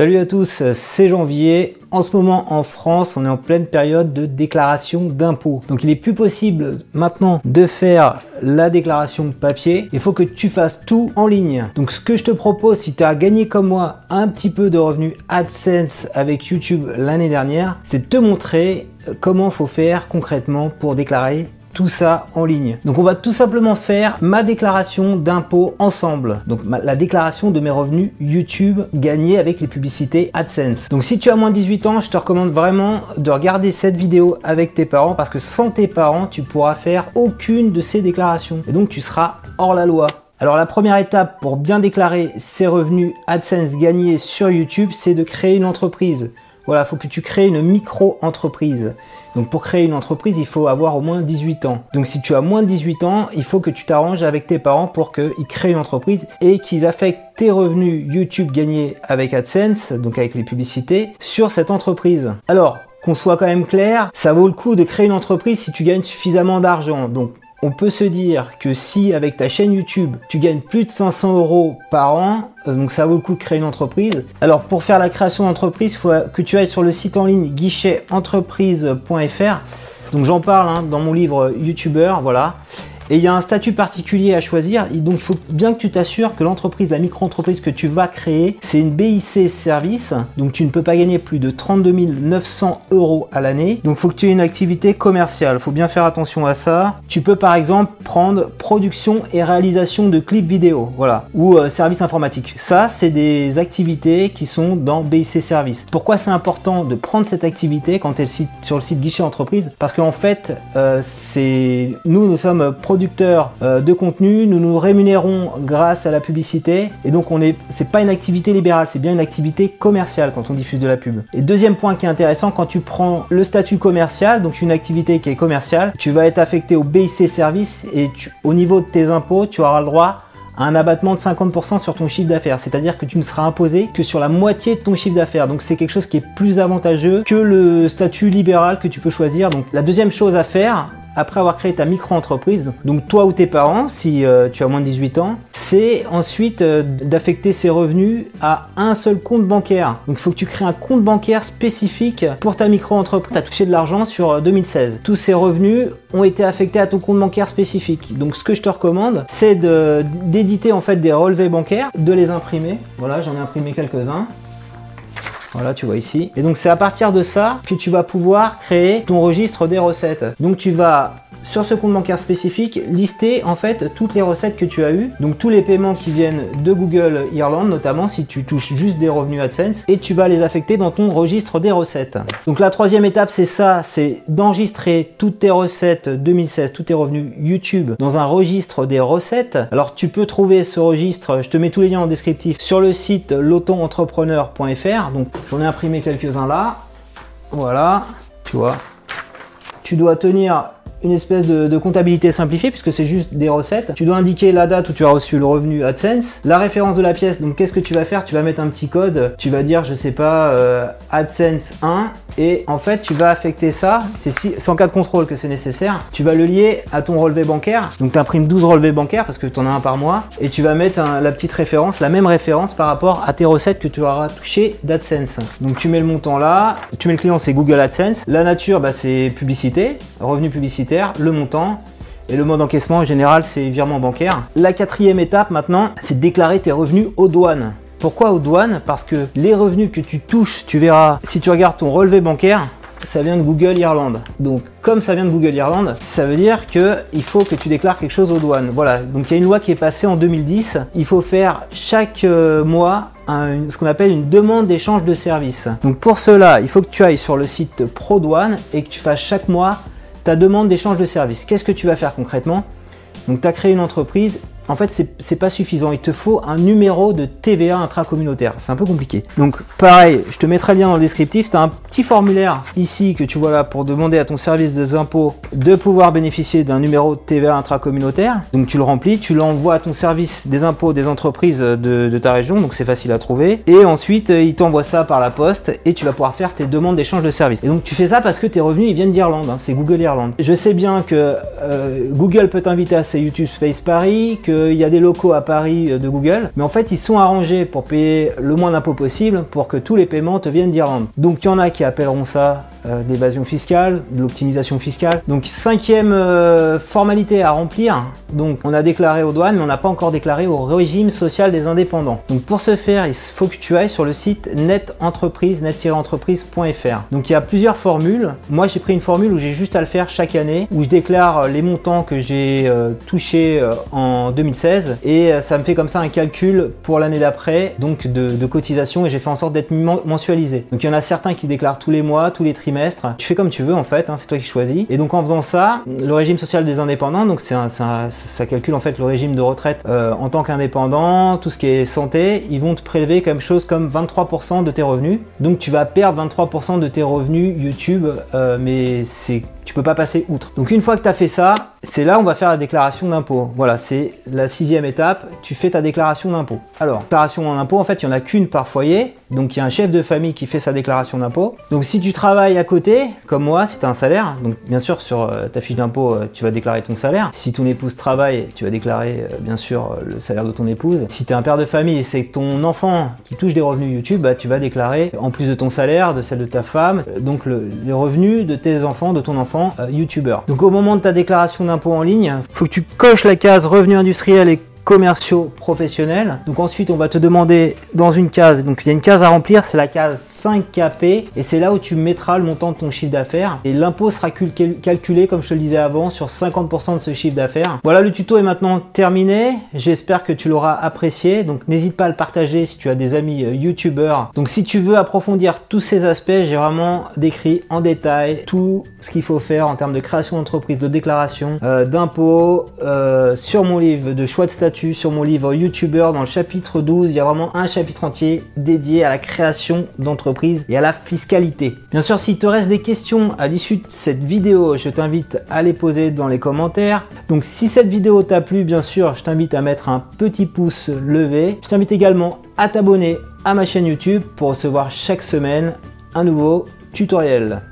Salut à tous, c'est Janvier. En ce moment en France, on est en pleine période de déclaration d'impôts. Donc il est plus possible maintenant de faire la déclaration papier. Il faut que tu fasses tout en ligne. Donc ce que je te propose, si tu as gagné comme moi un petit peu de revenus AdSense avec YouTube l'année dernière, c'est de te montrer comment faut faire concrètement pour déclarer tout ça en ligne. Donc on va tout simplement faire ma déclaration d'impôt ensemble. Donc la déclaration de mes revenus YouTube gagnés avec les publicités AdSense. Donc si tu as moins de 18 ans, je te recommande vraiment de regarder cette vidéo avec tes parents parce que sans tes parents, tu pourras faire aucune de ces déclarations. Et donc tu seras hors la loi. Alors la première étape pour bien déclarer ses revenus AdSense gagnés sur YouTube, c'est de créer une entreprise. Voilà, il faut que tu crées une micro-entreprise. Donc pour créer une entreprise, il faut avoir au moins 18 ans. Donc si tu as moins de 18 ans, il faut que tu t'arranges avec tes parents pour qu'ils créent une entreprise et qu'ils affectent tes revenus YouTube gagnés avec AdSense, donc avec les publicités, sur cette entreprise. Alors, qu'on soit quand même clair, ça vaut le coup de créer une entreprise si tu gagnes suffisamment d'argent. Donc on peut se dire que si avec ta chaîne YouTube, tu gagnes plus de 500 euros par an, euh, donc ça vaut le coup de créer une entreprise. Alors pour faire la création d'entreprise, il faut que tu ailles sur le site en ligne guichtetentreprise.fr. Donc j'en parle hein, dans mon livre YouTuber, voilà. Et il y a un statut particulier à choisir. Donc il faut bien que tu t'assures que l'entreprise, la micro-entreprise que tu vas créer, c'est une BIC service. Donc tu ne peux pas gagner plus de 32 900 euros à l'année. Donc il faut que tu aies une activité commerciale. Il faut bien faire attention à ça. Tu peux par exemple prendre production et réalisation de clips vidéo. Voilà. Ou euh, service informatique. Ça, c'est des activités qui sont dans BIC service. Pourquoi c'est important de prendre cette activité quand tu es sur le site guichet entreprise? Parce qu'en fait, euh, c'est nous, nous sommes producteurs euh, de contenu, nous nous rémunérons grâce à la publicité et donc on est c'est pas une activité libérale, c'est bien une activité commerciale quand on diffuse de la pub. Et deuxième point qui est intéressant, quand tu prends le statut commercial, donc une activité qui est commerciale, tu vas être affecté au BIC service et au niveau de tes impôts, tu auras le droit à un abattement de 50% sur ton chiffre d'affaires. C'est-à-dire que tu ne seras imposé que sur la moitié de ton chiffre d'affaires. Donc c'est quelque chose qui est plus avantageux que le statut libéral que tu peux choisir. Donc la deuxième chose à faire, après avoir créé ta micro-entreprise, donc toi ou tes parents, si euh, tu as moins de 18 ans, c'est ensuite euh, d'affecter ces revenus à un seul compte bancaire. Donc il faut que tu crées un compte bancaire spécifique pour ta micro-entreprise. Tu as touché de l'argent sur 2016. Euh, Tous ces revenus ont été affectés à ton compte bancaire spécifique. Donc ce que je te recommande, c'est d'éditer en fait des relevés bancaires, de les imprimer. Voilà, j'en ai imprimé quelques-uns. Voilà, tu vois ici. Et donc c'est à partir de ça que tu vas pouvoir créer ton registre des recettes. Donc tu vas sur ce compte bancaire spécifique, lister en fait toutes les recettes que tu as eues, donc tous les paiements qui viennent de Google Irlande notamment si tu touches juste des revenus AdSense et tu vas les affecter dans ton registre des recettes. Donc la troisième étape c'est ça, c'est d'enregistrer toutes tes recettes 2016, tous tes revenus YouTube dans un registre des recettes. Alors tu peux trouver ce registre, je te mets tous les liens en descriptif sur le site lotonentrepreneur.fr. Donc j'en ai imprimé quelques-uns là. Voilà, tu vois. Tu dois tenir une espèce de, comptabilité simplifiée puisque c'est juste des recettes. Tu dois indiquer la date où tu as reçu le revenu AdSense, la référence de la pièce. Donc qu'est-ce que tu vas faire? Tu vas mettre un petit code. Tu vas dire, je sais pas, euh, AdSense 1 et en fait tu vas affecter ça. C'est en cas de contrôle que c'est nécessaire. Tu vas le lier à ton relevé bancaire. Donc tu imprimes 12 relevés bancaires parce que tu en as un par mois et tu vas mettre la petite référence, la même référence par rapport à tes recettes que tu auras touché d'AdSense. Donc tu mets le montant là. Tu mets le client, c'est Google AdSense. La nature, bah, c'est publicité, revenu publicitaire le montant, et le mode d'encaissement en général c'est virement bancaire. La quatrième étape maintenant, c'est déclarer tes revenus aux douanes. Pourquoi aux douanes Parce que les revenus que tu touches, tu verras, si tu regardes ton relevé bancaire, ça vient de Google Irlande. Donc comme ça vient de Google Irlande, ça veut dire que il faut que tu déclares quelque chose aux douanes. Voilà, donc il y a une loi qui est passée en 2010. Il faut faire chaque euh, mois ce qu'on appelle une demande d'échange de services. Donc pour cela, il faut que tu ailles sur le site ProDouane et que tu fasses chaque mois ta demande d'échange de services. Qu'est-ce que tu vas faire concrètement? Donc, tu as créé une entreprise en fait, c'est pas suffisant. Il te faut un numéro de TVA intracommunautaire. C'est un peu compliqué. Donc, pareil, je te mettrai le lien dans le descriptif. Tu as un petit formulaire ici que tu vois là pour demander à ton service des impôts de pouvoir bénéficier d'un numéro de TVA intracommunautaire. Donc, tu le remplis, tu l'envoies à ton service des impôts des entreprises de, ta région. Donc, c'est facile à trouver. Et ensuite, il t'envoie ça par la poste et tu vas pouvoir faire tes demandes d'échange de services. Et donc, tu fais ça parce que tes revenus, ils viennent d'Irlande. Hein. C'est Google Irlande. Je sais bien que euh, Google peut t'inviter à ses YouTube Space Paris, qu'il y a des locaux à Paris de Google, mais en fait ils sont arrangés pour payer le moins d'impôts possible pour que tous les paiements te viennent d'Irlande. Donc il y en a qui appelleront ça euh, d'évasion fiscale, de l'optimisation fiscale. Donc cinquième euh, formalité à remplir, donc on a déclaré aux douanes mais on n'a pas encore déclaré au régime social des indépendants. Donc pour ce faire, il faut que tu ailles sur le site netentreprise, net-entreprise.fr. Donc il y a plusieurs formules. Moi j'ai pris une formule où j'ai juste à le faire chaque année, où je déclare les montants que j'ai euh, touchés en 2016 et ça me fait comme ça un calcul pour l'année d'après, donc de, de cotisation et j'ai fait en sorte d'être mensualisé. Donc il y en a certains qui déclarent tous les mois, tous les trimestres tu fais comme tu veux en fait, hein, c'est toi qui choisis. Et donc en faisant ça, le régime social des indépendants, donc c'est ça calcule en fait le régime de retraite euh, en tant qu'indépendant, tout ce qui est santé, ils vont te prélever quelque chose comme 23% de tes revenus. Donc tu vas perdre 23% de tes revenus YouTube, euh, mais c'est tu peux pas passer outre. Donc une fois que tu as fait ça, c'est là on va faire la déclaration d'impôt. Voilà, c'est la sixième étape, tu fais ta déclaration d'impôt. Alors, déclaration en impôt, en fait, il n'y en a qu'une par foyer, donc il y a un chef de famille qui fait sa déclaration d'impôt. Donc si tu travailles à côté, comme moi, si tu un salaire, donc bien sûr sur euh, ta fiche d'impôt, euh, tu vas déclarer ton salaire. Si ton épouse travaille, tu vas déclarer euh, bien sûr le salaire de ton épouse. Si tu es un père de famille et c'est ton enfant qui touche des revenus YouTube, bah, tu vas déclarer en plus de ton salaire, de celle de ta femme, donc le, les revenus de tes enfants, de ton enfant youtubeur. Donc au moment de ta déclaration d'impôt en ligne, faut que tu coches la case revenus industriels et commerciaux professionnels. Donc ensuite, on va te demander dans une case, donc il y a une case à remplir, c'est la case 5KP et c'est là où tu mettras le montant de ton chiffre d'affaires et l'impôt sera calculé comme je te le disais avant sur 50% de ce chiffre d'affaires. Voilà le tuto est maintenant terminé. J'espère que tu l'auras apprécié. Donc n'hésite pas à le partager si tu as des amis euh, youtubeurs. Donc si tu veux approfondir tous ces aspects, j'ai vraiment décrit en détail tout ce qu'il faut faire en termes de création d'entreprise, de déclaration, euh, d'impôts euh, sur mon livre de choix de statut, sur mon livre youtubeur dans le chapitre 12. Il y a vraiment un chapitre entier dédié à la création d'entreprise et à la fiscalité. Bien sûr, s'il te reste des questions à l'issue de cette vidéo, je t'invite à les poser dans les commentaires. Donc si cette vidéo t'a plu, bien sûr, je t'invite à mettre un petit pouce levé. Je t'invite également à t'abonner à ma chaîne YouTube pour recevoir chaque semaine un nouveau tutoriel.